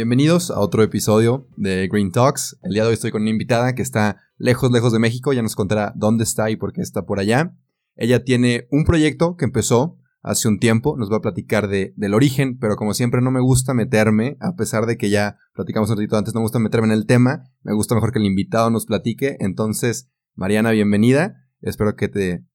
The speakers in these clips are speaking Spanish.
Bienvenidos a otro episodio de Green Talks. El día de hoy estoy con una invitada que está lejos, lejos de México. Ya nos contará dónde está y por qué está por allá. Ella tiene un proyecto que empezó hace un tiempo. Nos va a platicar de, del origen, pero como siempre no me gusta meterme, a pesar de que ya platicamos un ratito antes, no me gusta meterme en el tema. Me gusta mejor que el invitado nos platique. Entonces, Mariana, bienvenida. Espero que te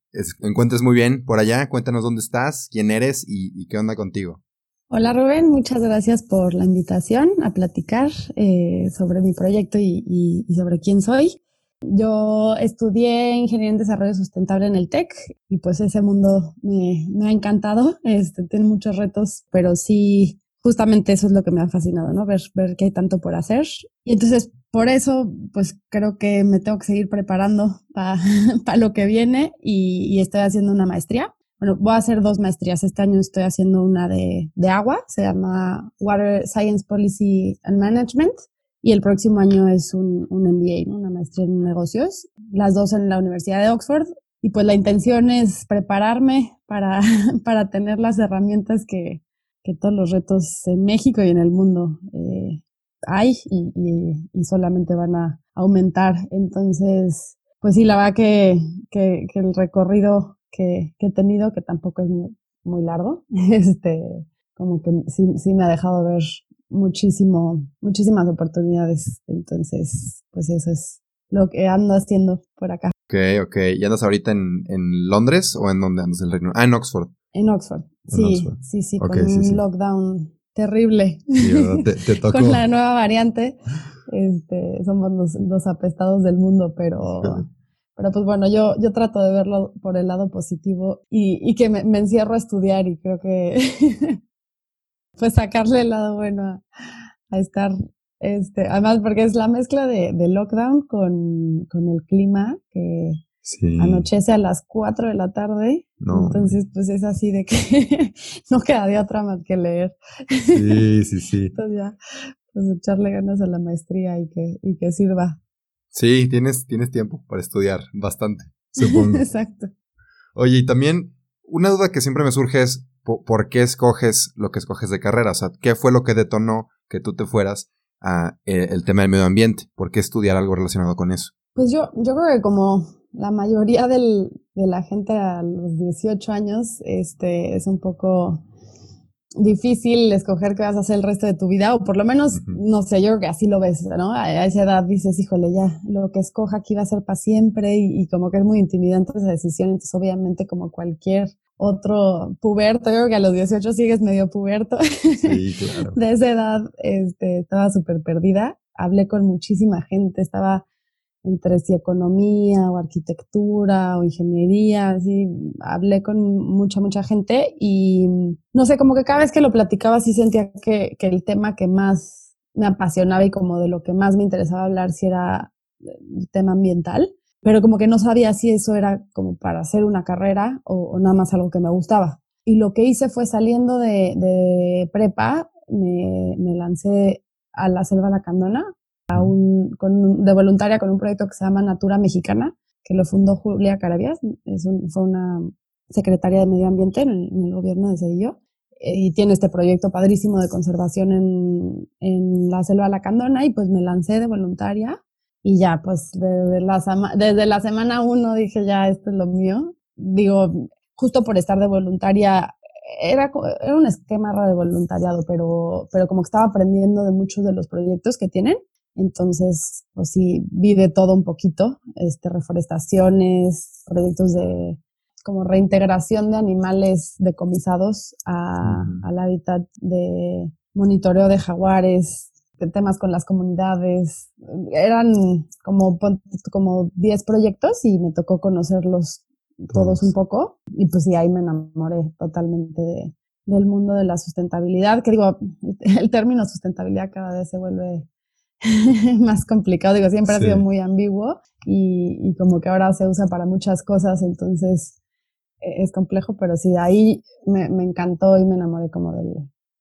encuentres muy bien por allá. Cuéntanos dónde estás, quién eres y qué onda contigo. Hola Rubén, muchas gracias por la invitación a platicar eh, sobre mi proyecto y, sobre quién soy. Yo estudié Ingeniería en Desarrollo Sustentable en el TEC y pues ese mundo me, ha encantado, este, tiene muchos retos, pero sí, justamente eso es lo que me ha fascinado, ¿no? Ver, ver que hay tanto por hacer. Y entonces, por eso, pues creo que me tengo que seguir preparando para lo que viene y estoy haciendo una maestría bueno, voy a hacer dos maestrías. Este año estoy haciendo una de, de agua, se llama Water Science Policy and Management, y el próximo año es un, un MBA, una maestría en negocios, las dos en la Universidad de Oxford. Y pues la intención es prepararme para, para tener las herramientas que, que todos los retos en México y en el mundo eh, hay y, y, y, solamente van a aumentar. Entonces, pues sí, la verdad que, que, que el recorrido que, he tenido, que tampoco es muy, largo, este, como que sí, sí, me ha dejado ver muchísimo, muchísimas oportunidades. Entonces, pues eso es lo que ando haciendo por acá. Ok, ok. ¿Y andas ahorita en, en Londres o en dónde andas el Reino? Ah, en Oxford. En Oxford, sí, sí, sí, con un lockdown terrible. te, tocó. con la nueva variante. Este, somos los, los apestados del mundo, pero pero pues bueno, yo, yo trato de verlo por el lado positivo y, y que me, encierro a estudiar y creo que pues sacarle el lado bueno a, estar, este, además porque es la mezcla de, de lockdown con, con el clima que anochece a las 4 de la tarde. Entonces pues es así de que no queda de otra más que leer. Sí, sí, sí. Entonces ya, pues echarle ganas a la maestría y que, y que sirva. Sí, tienes, tienes tiempo para estudiar bastante, supongo. Exacto. Oye, y también una duda que siempre me surge es ¿por, qué escoges lo que escoges de carrera? O sea, ¿qué fue lo que detonó que tú te fueras a eh, el tema del medio ambiente? ¿Por qué estudiar algo relacionado con eso? Pues yo, yo creo que como la mayoría del, de la gente a los 18 años, este, es un poco difícil escoger qué vas a hacer el resto de tu vida, o por lo menos, no sé, yo creo que así lo ves, ¿no? A esa edad dices, híjole, ya, lo que escoja aquí va a ser para siempre, y, como que es muy intimidante esa decisión, entonces obviamente como cualquier otro puberto, yo creo que a los 18 sigues medio puberto. Sí, claro. de esa edad, este, estaba súper perdida, hablé con muchísima gente, estaba entre si economía o arquitectura o ingeniería, así, hablé con mucha, mucha gente y no sé, como que cada vez que lo platicaba sí sentía que, que el tema que más me apasionaba y como de lo que más me interesaba hablar si era el tema ambiental, pero como que no sabía si eso era como para hacer una carrera o, nada más algo que me gustaba. Y lo que hice fue saliendo de, de prepa, me, me lancé a la selva lacandona, a un, con, de voluntaria con un proyecto que se llama Natura Mexicana, que lo fundó Julia Carabias, es fue una secretaria de Medio Ambiente en el, gobierno de Cedillo, eh, y tiene este proyecto padrísimo de conservación en, en la selva lacandona, y pues me lancé de voluntaria, y ya, pues desde la, desde la semana uno dije, ya, esto es lo mío. Digo, justo por estar de voluntaria, era, era un esquema de voluntariado, pero, pero como que estaba aprendiendo de muchos de los proyectos que tienen, entonces, pues sí, vive todo un poquito, este, reforestaciones, proyectos de como reintegración de animales decomisados a, al hábitat de monitoreo de jaguares, de temas con las comunidades. Eran como, como 10 proyectos y me tocó conocer los, todos un poco. Y pues sí, ahí me enamoré totalmente de, del mundo de la sustentabilidad, que digo, el término sustentabilidad cada vez se vuelve más complicado, digo, siempre ha sido muy ambiguo y, y, como que ahora se usa para muchas cosas, entonces e, es complejo, pero sí, ahí me, me encantó y me enamoré como del,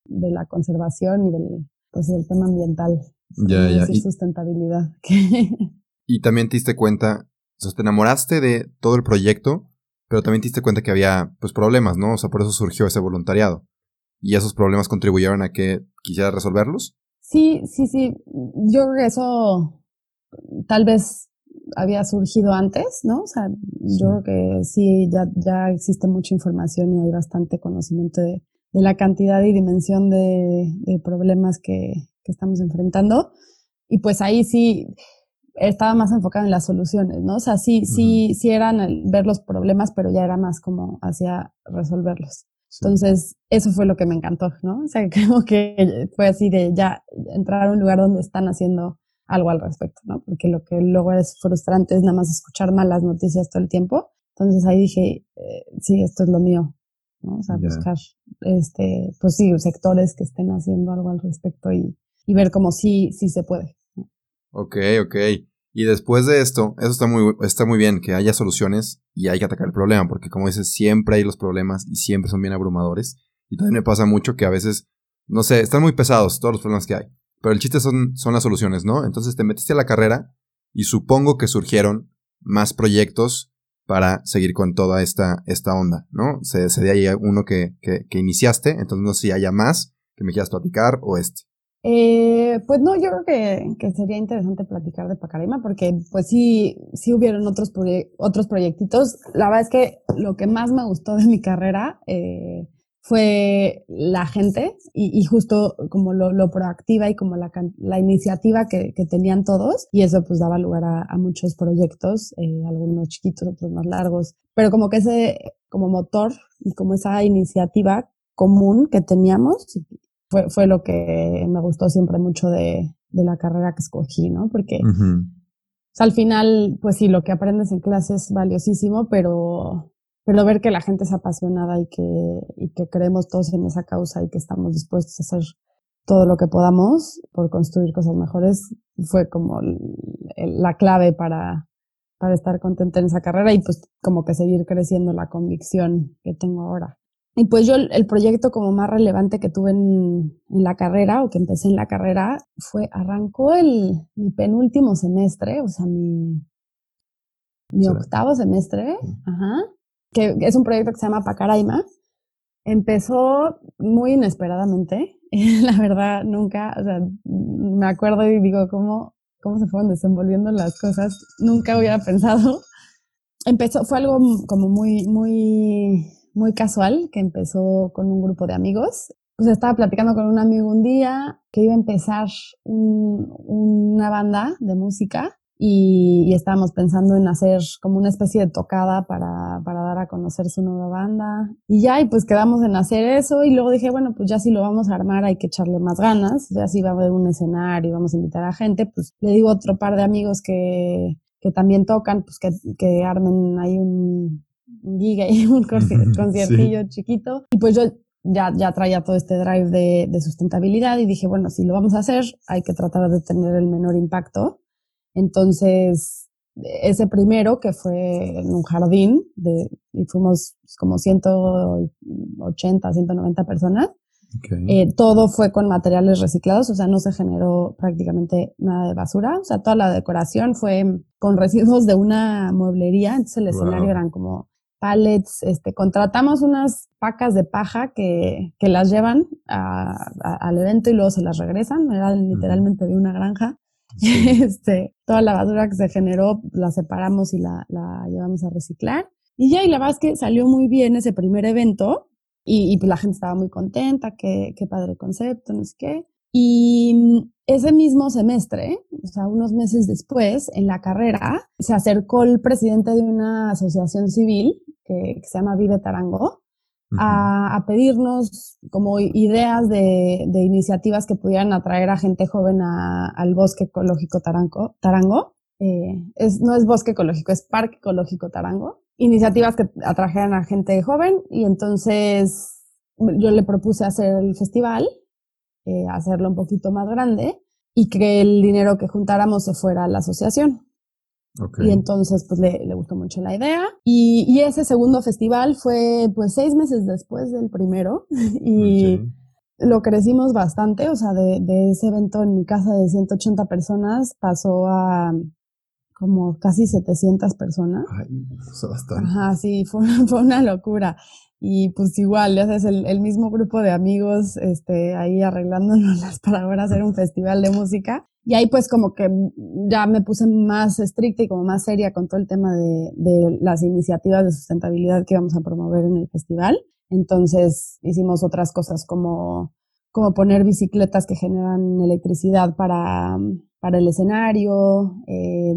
de la conservación y del, pues, del tema ambiental. Ya, ya. Y, sustentabilidad. y también te diste cuenta, o sea, te enamoraste de todo el proyecto, pero también te diste cuenta que había pues problemas, ¿no? O sea, por eso surgió ese voluntariado. ¿Y esos problemas contribuyeron a que quisieras resolverlos? Sí, sí, sí. Yo creo que eso tal vez había surgido antes, ¿no? O sea, yo creo que sí, ya, ya existe mucha información y hay bastante conocimiento de, de la cantidad y dimensión de, de problemas que, que, estamos enfrentando. Y pues ahí sí estaba más enfocado en las soluciones, ¿no? O sea, sí, sí, sí eran ver los problemas, pero ya era más como hacia resolverlos. Entonces, eso fue lo que me encantó, ¿no? O sea, como que fue así de ya entrar a un lugar donde están haciendo algo al respecto, ¿no? Porque lo que luego es frustrante es nada más escuchar malas noticias todo el tiempo. Entonces ahí dije, eh, sí, esto es lo mío, ¿no? O sea, buscar, este, pues sí, sectores que estén haciendo algo al respecto y, y ver cómo sí, sí se puede. Ok, ok. Y después de esto, eso está muy, está muy bien, que haya soluciones y hay que atacar el problema, porque como dices, siempre hay los problemas y siempre son bien abrumadores. Y también me pasa mucho que a veces, no sé, están muy pesados todos los problemas que hay. Pero el chiste son, son las soluciones, ¿no? Entonces te metiste a la carrera y supongo que surgieron más proyectos para seguir con toda esta, esta onda, ¿no? Se, se ahí uno que, que, que, iniciaste, entonces no sé si haya más que me quieras platicar o este. Eh, pues no, yo creo que, que, sería interesante platicar de Pacarima porque pues sí, sí hubieron otros, otros proyectitos. La verdad es que lo que más me gustó de mi carrera eh, fue la gente y, justo como lo, lo, proactiva y como la, la iniciativa que, que, tenían todos y eso pues daba lugar a, a muchos proyectos, eh, algunos chiquitos, otros más largos, pero como que ese como motor y como esa iniciativa común que teníamos fue, fue lo que me gustó siempre mucho de, de la carrera que escogí, ¿no? Porque al final, pues sí, lo que aprendes en clase es valiosísimo, pero, pero ver que la gente es apasionada y que, y que creemos todos en esa causa y que estamos dispuestos a hacer todo lo que podamos por construir cosas mejores fue como la clave para, para estar contenta en esa carrera y pues como que seguir creciendo la convicción que tengo ahora. Y pues yo el proyecto como más relevante que tuve en, en, la carrera o que empecé en la carrera fue, arrancó el, mi penúltimo semestre, o sea, mi, mi octavo semestre, ajá, que es un proyecto que se llama Pacaraima. Empezó muy inesperadamente, la verdad nunca, o sea, me acuerdo y digo cómo, cómo se fueron desenvolviendo las cosas, nunca hubiera pensado. Empezó, fue algo como muy, muy muy casual que empezó con un grupo de amigos. Pues estaba platicando con un amigo un día que iba a empezar un, una banda de música y, y, estábamos pensando en hacer como una especie de tocada para, para dar a conocer su nueva banda. Y ya, y pues quedamos en hacer eso y luego dije, bueno, pues ya si lo vamos a armar hay que echarle más ganas, ya si va a haber un escenario, vamos a invitar a gente, pues le digo a otro par de amigos que, que también tocan, pues que, que armen ahí un, giga y un conciertillo chiquito. Y pues yo ya, ya traía todo este drive de, de, sustentabilidad y dije, bueno, si lo vamos a hacer, hay que tratar de tener el menor impacto. Entonces, ese primero, que fue en un jardín, de, y fuimos como 180, 190 personas, okay. eh, todo fue con materiales reciclados, o sea, no se generó prácticamente nada de basura, o sea, toda la decoración fue con residuos de una mueblería, entonces el escenario wow. eran como pallets, este, contratamos unas pacas de paja que, que las llevan a, a, al evento y luego se las regresan, era literalmente de una granja. Sí. Este, toda la basura que se generó la separamos y la, la, llevamos a reciclar. Y ya, y la verdad es que salió muy bien ese primer evento y, y pues la gente estaba muy contenta, qué, qué padre concepto, no sé qué. Y ese mismo semestre, o sea, unos meses después, en la carrera, se acercó el presidente de una asociación civil que, que se llama Vive Tarango, uh -huh. a, a, pedirnos como ideas de, de, iniciativas que pudieran atraer a gente joven a, al bosque ecológico Tarango. Tarango. Eh, es, no es bosque ecológico, es parque ecológico Tarango. iniciativas que atrajeran a gente joven y entonces yo le propuse hacer el festival, eh, hacerlo un poquito más grande y que el dinero que juntáramos se fuera a la asociación. Y entonces, pues le, le, gustó mucho la idea. Y, y, ese segundo festival fue, pues, seis meses después del primero. y lo crecimos bastante. O sea, de, de, ese evento en mi casa de 180 personas pasó a como casi 700 personas. Ay, bastante. Ajá, sí, fue, fue una locura. Y pues igual, ya sabes, el, el, mismo grupo de amigos, este, ahí arreglándonos para ahora hacer un festival de música. Y ahí pues como que ya me puse más estricta y como más seria con todo el tema de, de las iniciativas de sustentabilidad que íbamos a promover en el festival. Entonces hicimos otras cosas como, como poner bicicletas que generan electricidad para, para el escenario, eh,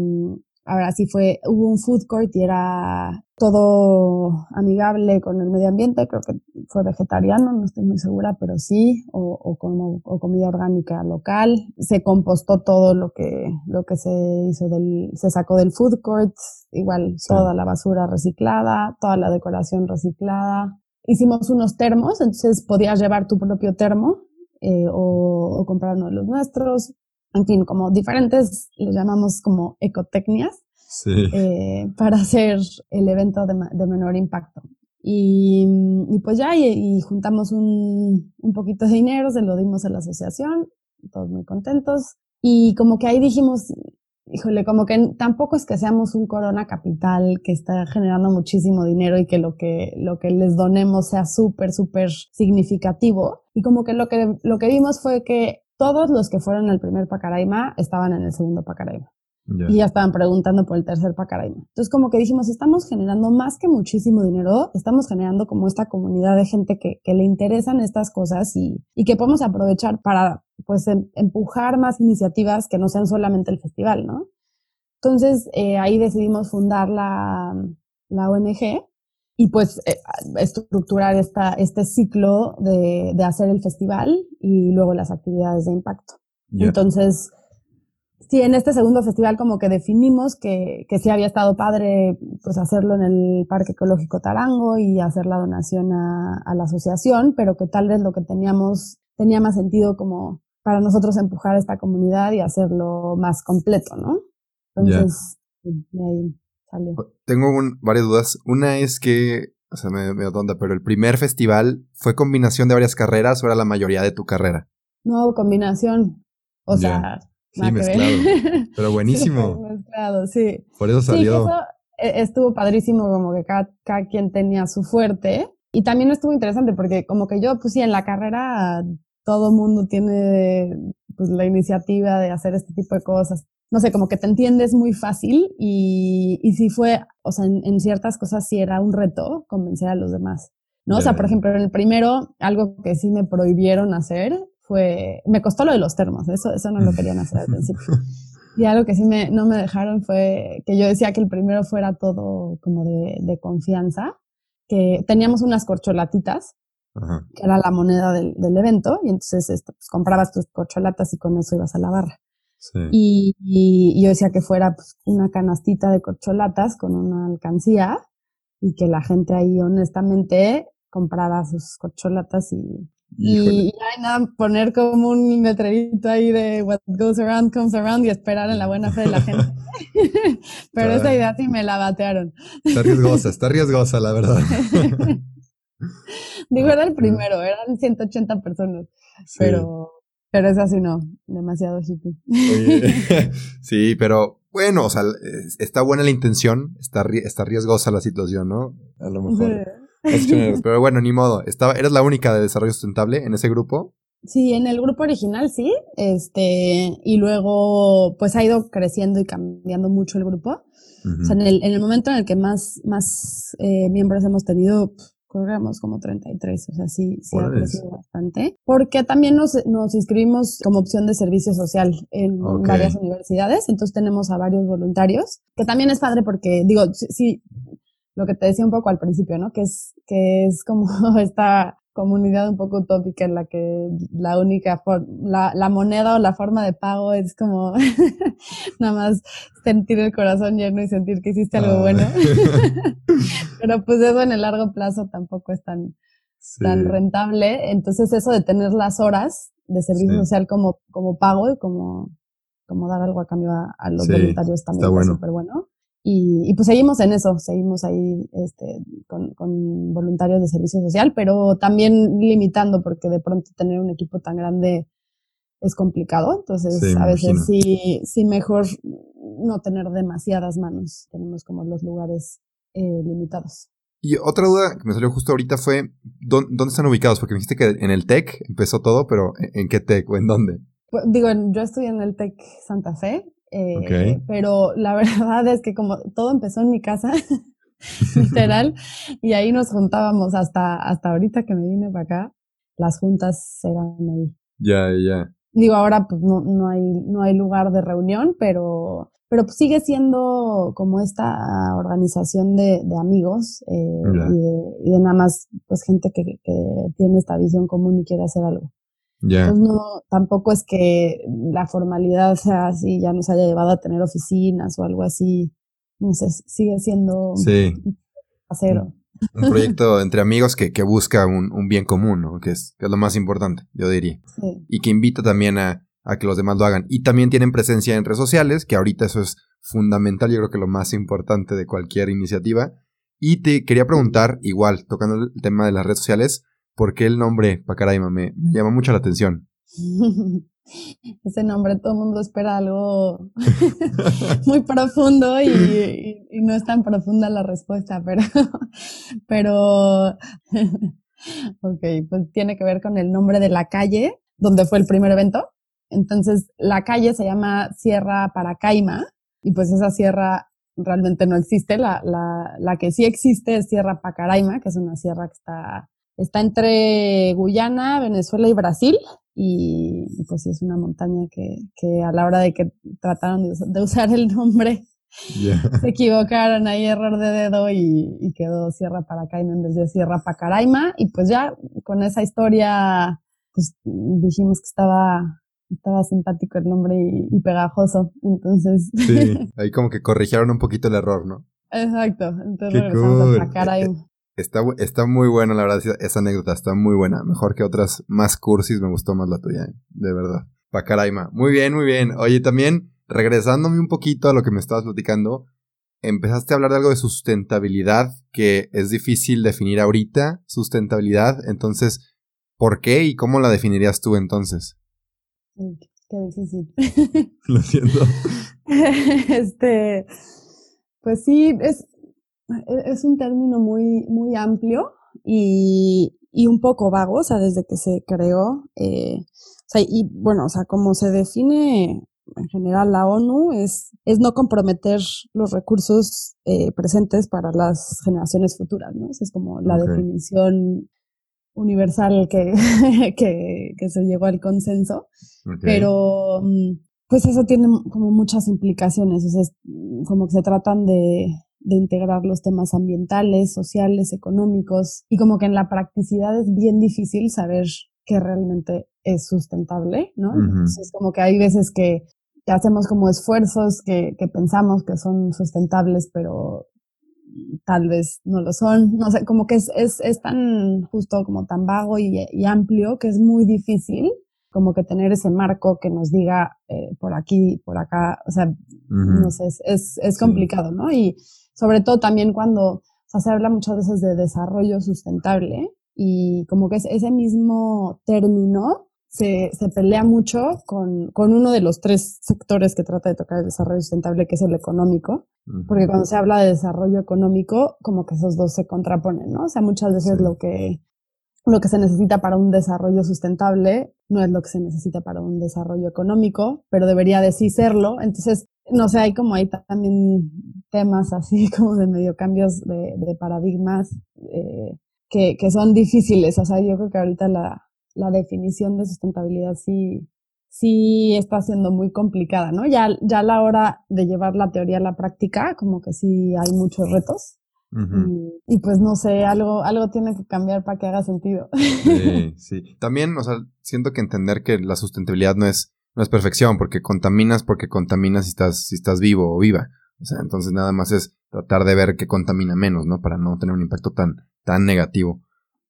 Ahora sí fue, hubo un food court y era todo amigable con el medio ambiente, creo que fue vegetariano, no estoy muy segura, pero sí, o, o, como, o comida orgánica local. Se compostó todo lo que, lo que se hizo del, se sacó del food court, igual toda la basura reciclada, toda la decoración reciclada. Hicimos unos termos, entonces podías llevar tu propio termo eh, o, o comprar uno de los nuestros en fin, como diferentes, le llamamos como ecotecnias, eh, para hacer el evento de, de menor impacto. Y, y pues ya, y, juntamos un, un, poquito de dinero, se lo dimos a la asociación, todos muy contentos. Y como que ahí dijimos, híjole, como que tampoco es que seamos un corona capital que está generando muchísimo dinero y que lo que, lo que les donemos sea súper, súper significativo. Y como que lo que, lo que vimos fue que todos los que fueron al primer Pacaraima estaban en el segundo Pacaraima. Y ya estaban preguntando por el tercer Pacaraima. Entonces, como que dijimos, estamos generando más que muchísimo dinero, estamos generando como esta comunidad de gente que, que le interesan estas cosas y, y, que podemos aprovechar para, pues, em, empujar más iniciativas que no sean solamente el festival, ¿no? Entonces, eh, ahí decidimos fundar la, la ONG y pues eh, estructurar esta, este ciclo de, de, hacer el festival y luego las actividades de impacto. Entonces, sí, en este segundo festival como que definimos que, que sí había estado padre pues hacerlo en el Parque Ecológico Tarango y hacer la donación a, a la asociación, pero que tal vez lo que teníamos tenía más sentido como para nosotros empujar esta comunidad y hacerlo más completo, ¿no? Entonces, de ahí tengo varias dudas. Una es que, o sea, me, me tonta, pero el primer festival fue combinación de varias carreras o era la mayoría de tu carrera? No, combinación. O sea, sí, mezclado. pero buenísimo. mezclado, sí. Por eso salió. Sí, eso e, estuvo padrísimo, como que cada, cada quien tenía su fuerte. Y también estuvo interesante porque como que yo, pues sí, en la carrera todo mundo tiene pues la iniciativa de hacer este tipo de cosas no sé, como que te entiendes muy fácil y, y sí fue, o sea, en, en, ciertas cosas sí era un reto convencer a los demás, ¿no? Yeah. O sea, por ejemplo, en el primero, algo que sí me prohibieron hacer fue, me costó lo de los termos, eso, eso no lo querían hacer al principio. Y algo que sí me, no me dejaron fue que yo decía que el primero fuera todo como de, de confianza, que teníamos unas corcholatitas, Ajá. que era la moneda del, del evento, y entonces este, pues, comprabas tus corcholatas y con eso ibas a la barra. Sí. Y, y, yo decía que fuera pues, una canastita de corcholatas con una alcancía y que la gente ahí honestamente comprara sus corcholatas y, y, y nada, poner como un letrerito ahí de what goes around comes around y esperar en la buena fe de la gente. Pero esa idea sí me la batearon. Está riesgosa, está riesgosa, la verdad. Digo, era el primero, eran 180 personas, sí. pero pero es así, no, demasiado hippie. Oye, sí, pero bueno, o sea, está buena la intención, está, está riesgosa la situación, ¿no? A lo mejor. Sí. Pero bueno, ni modo. Estaba, ¿Eres la única de desarrollo sustentable en ese grupo? Sí, en el grupo original sí, este, y luego pues ha ido creciendo y cambiando mucho el grupo. Uh -huh. O sea, en el, en el momento en el que más, más eh, miembros hemos tenido, corremos como 33, o sea, sí, sí ha crecido bastante. Porque también nos, nos inscribimos como opción de servicio social en okay. varias universidades, entonces tenemos a varios voluntarios, que también es padre porque, digo, sí, sí, lo que te decía un poco al principio, ¿no? Que es, que es como esta comunidad un poco utópica en la que la única la, la moneda o la forma de pago es como nada más sentir el corazón lleno y sentir que hiciste algo bueno. Pero pues eso en el largo plazo tampoco es tan, tan rentable. Entonces eso de tener las horas de servicio social como, como pago y como, como dar algo a cambio a, los voluntarios también es súper bueno. Y, pues seguimos en eso, seguimos ahí este, con, con, voluntarios de servicio social, pero también limitando porque de pronto tener un equipo tan grande es complicado, entonces a veces sí, sí mejor no tener demasiadas manos, tenemos como los lugares eh, limitados. Y otra duda que me salió justo ahorita fue, ¿dónde, están ubicados? Porque me dijiste que en el TEC empezó todo, pero ¿en qué TEC o en dónde? Pues, digo, yo estudié en el TEC Santa Fe, eh, pero la verdad es que como todo empezó en mi casa, literal, y ahí nos juntábamos hasta, hasta ahorita que me vine para acá, las juntas eran ahí. Ya, ya. Digo, ahora pues no, no, hay, no hay lugar de reunión, pero, pero pues, sigue siendo como esta organización de, de amigos eh, y, de, nada más pues gente que, que tiene esta visión común y quiere hacer algo. Entonces no, tampoco es que la formalidad sea así, ya nos haya llevado a tener oficinas o algo así. No sé, sigue siendo sí. acero. Un proyecto entre amigos que, que busca un, un, bien común, ¿no? que, es, que es lo más importante, yo diría. Sí. Y que invita también a, a que los demás lo hagan. Y también tienen presencia en redes sociales, que ahorita eso es fundamental, yo creo que lo más importante de cualquier iniciativa. Y te quería preguntar, igual, tocando el tema de las redes sociales, ¿Por qué el nombre Pacaraima? Me, me llama mucho la atención. Ese nombre, todo el mundo espera algo muy profundo y, no es tan profunda la respuesta, pero, pero, ok, pues tiene que ver con el nombre de la calle donde fue el primer evento. Entonces, la calle se llama Sierra Paracaima y pues esa sierra realmente no existe. La, la, la que sí existe es Sierra Pacaraima, que es una sierra que está Está entre Guyana, Venezuela y Brasil. Y, pues sí, es una montaña que, que, a la hora de que trataron de, usar el nombre, se equivocaron ahí, error de dedo y, quedó Sierra Paracaima en vez de Sierra Pacaraima. Y pues ya con esa historia, pues dijimos que estaba, estaba simpático el nombre y, pegajoso. Entonces. Sí, ahí como que corrigieron un poquito el error, ¿no? Exacto. Entonces regresamos a Pacaraima. Está, está muy buena, la verdad, esa anécdota está muy buena. Mejor que otras más cursis, me gustó más la tuya, ¿eh? de verdad. Pacaraima. Muy bien, muy bien. Oye, también, regresándome un poquito a lo que me estabas platicando, empezaste a hablar de algo de sustentabilidad, que es difícil definir ahorita, sustentabilidad. Entonces, ¿por qué y cómo la definirías tú entonces? Qué difícil. Lo siento. este, pues sí, es, es un término muy, muy amplio y, y un poco vago, o sea, desde que se creó. Eh, o sea, y bueno, o sea, como se define en general la ONU es, es no comprometer los recursos eh, presentes para las generaciones futuras, ¿no? Esa es como la definición universal que, que, que, se llegó al consenso. Pero mm, pues eso tiene como muchas implicaciones, o sea, es como que se tratan de, de integrar los temas ambientales, sociales, económicos, y como que en la practicidad es bien difícil saber qué realmente es sustentable, ¿no? Entonces, como que hay veces que, hacemos como esfuerzos que, que, pensamos que son sustentables, pero tal vez no lo son. No sé, como que es, es, es tan justo, como tan vago y, y, amplio que es muy difícil como que tener ese marco que nos diga eh, por aquí, por acá, o sea, no sé, es, es, es complicado, ¿no? Y, sobre todo también cuando se habla muchas veces de desarrollo sustentable y como que es ese mismo término se, se pelea mucho con, con, uno de los tres sectores que trata de tocar el desarrollo sustentable, que es el económico, porque cuando se habla de desarrollo económico, como que esos dos se contraponen, ¿no? O sea, muchas veces lo que lo que se necesita para un desarrollo sustentable no es lo que se necesita para un desarrollo económico, pero debería de sí serlo. Entonces, no sé, hay como ahí también temas así como de medio cambios de, de paradigmas eh, que, que, son difíciles. O sea, yo creo que ahorita la, la definición de sustentabilidad sí, sí está siendo muy complicada, ¿no? Ya, ya a la hora de llevar la teoría a la práctica, como que sí hay muchos retos. y, pues no sé, algo, algo tiene que cambiar para que haga sentido. Sí, sí. También, o sea, siento que entender que la sustentabilidad no es, no es perfección, porque contaminas porque contaminas si estás, si estás vivo o viva. O sea, entonces nada más es tratar de ver que contamina menos, ¿no? Para no tener un impacto tan, tan negativo.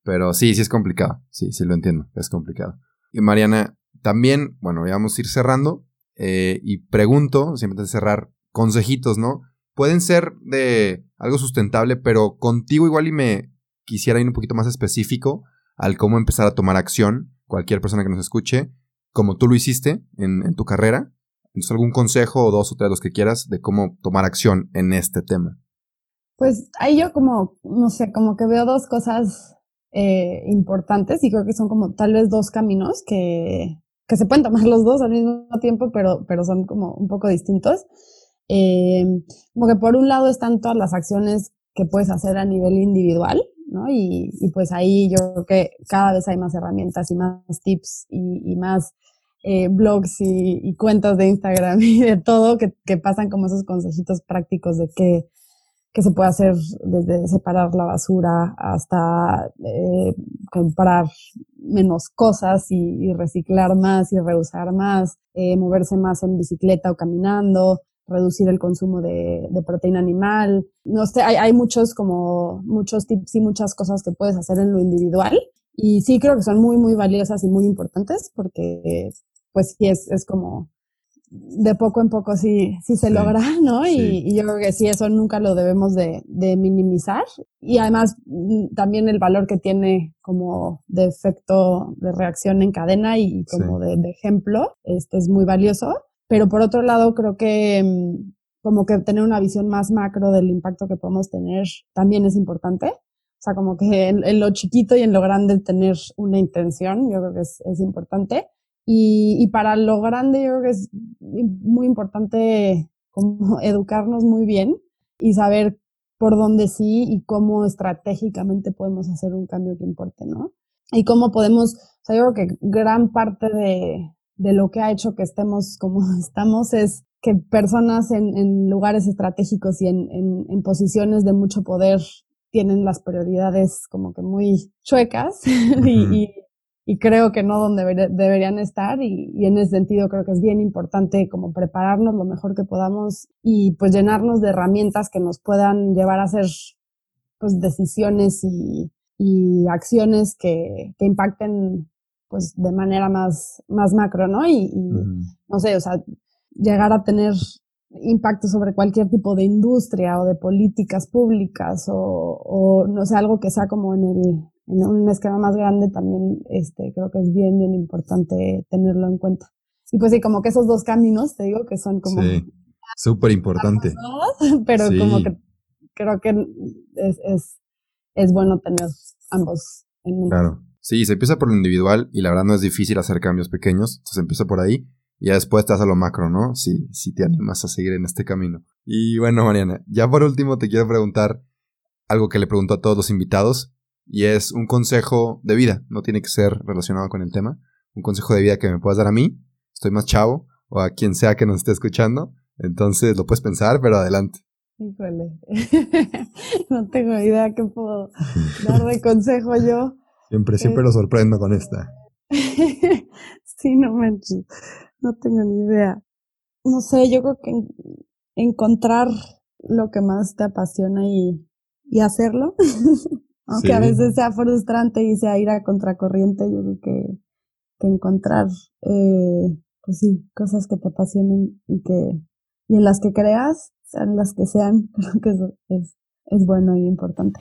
Pero sí, sí es complicado. Sí, sí lo entiendo. Es complicado. Y Mariana, también, bueno, vamos a ir cerrando. Eh, y pregunto, siempre de cerrar, consejitos, ¿no? Pueden ser de algo sustentable, pero contigo igual y me quisiera ir un poquito más específico al cómo empezar a tomar acción, cualquier persona que nos escuche, como tú lo hiciste en, tu carrera. Entonces, algún consejo o dos o tres los que quieras de cómo tomar acción en este tema. Pues ahí yo como, no sé, como que veo dos cosas eh, importantes y creo que son como tal vez dos caminos que, que se pueden tomar los dos al mismo tiempo, pero, pero son como un poco distintos. Eh, como que por un lado están todas las acciones que puedes hacer a nivel individual, ¿no? Y, y pues ahí yo creo que cada vez hay más herramientas y más tips y, más eh, blogs y, cuentas de Instagram y de todo que, que pasan como esos consejitos prácticos de qué, que se puede hacer desde separar la basura hasta eh, comprar menos cosas y, reciclar más y reusar más, eh, moverse más en bicicleta o caminando, reducir el consumo de, proteína animal. No sé, hay, hay, muchos como muchos tips y muchas cosas que puedes hacer en lo individual. Y sí creo que son muy, muy valiosas y muy importantes porque pues sí es, es como de poco en poco sí, sí se logra, ¿no? Y, yo creo que sí, eso nunca lo debemos de, de, minimizar. Y además mm, también el valor que tiene como de efecto de reacción en cadena y como de, ejemplo, este es muy valioso. Pero por otro lado, creo que mm, como que tener una visión más macro del impacto que podemos tener también es importante. O sea, como que en, lo chiquito y en lo grande tener una intención, yo creo que es, es importante. Y, y, para lo grande yo creo que es muy importante como educarnos muy bien y saber por dónde sí y cómo estratégicamente podemos hacer un cambio que importe, ¿no? Y cómo podemos, o sea, yo creo que gran parte de, de lo que ha hecho que estemos como estamos es que personas en, en lugares estratégicos y en, en, en, posiciones de mucho poder tienen las prioridades como que muy chuecas y, y, y creo que no donde deberían estar y, y, en ese sentido creo que es bien importante como prepararnos lo mejor que podamos y pues llenarnos de herramientas que nos puedan llevar a hacer pues decisiones y, y acciones que, que, impacten pues de manera más, más macro, ¿no? Y, y no sé, o sea, llegar a tener impacto sobre cualquier tipo de industria o de políticas públicas o, o no sé, algo que sea como en el, en un esquema más grande también este, creo que es bien, bien importante tenerlo en cuenta. Y pues sí, como que esos dos caminos, te digo, que son como... Sí, súper importante. Pero como que creo que es, es, es bueno tener ambos en mente. Claro. Sí, se empieza por lo individual y la verdad no es difícil hacer cambios pequeños, entonces empieza por ahí y ya después te vas a lo macro, ¿no? Si, si te animas a seguir en este camino. Y bueno, Mariana, ya por último te quiero preguntar algo que le pregunto a todos los invitados y es un consejo de vida, no tiene que ser relacionado con el tema, un consejo de vida que me puedas dar a mí, estoy más chavo, o a quien sea que nos esté escuchando, entonces lo puedes pensar, pero adelante. Híjole, no tengo idea qué puedo dar de consejo yo. Siempre, siempre lo sorprendo con esta. sí, no manches, no tengo ni idea. No sé, yo creo que encontrar lo que más te apasiona y, y hacerlo. Aunque a veces sea frustrante y sea ir a contracorriente, yo creo que, que encontrar, eh, pues sí, cosas que te apasionen y que, y en las que creas, sean las que sean, creo que eso es, es bueno y importante.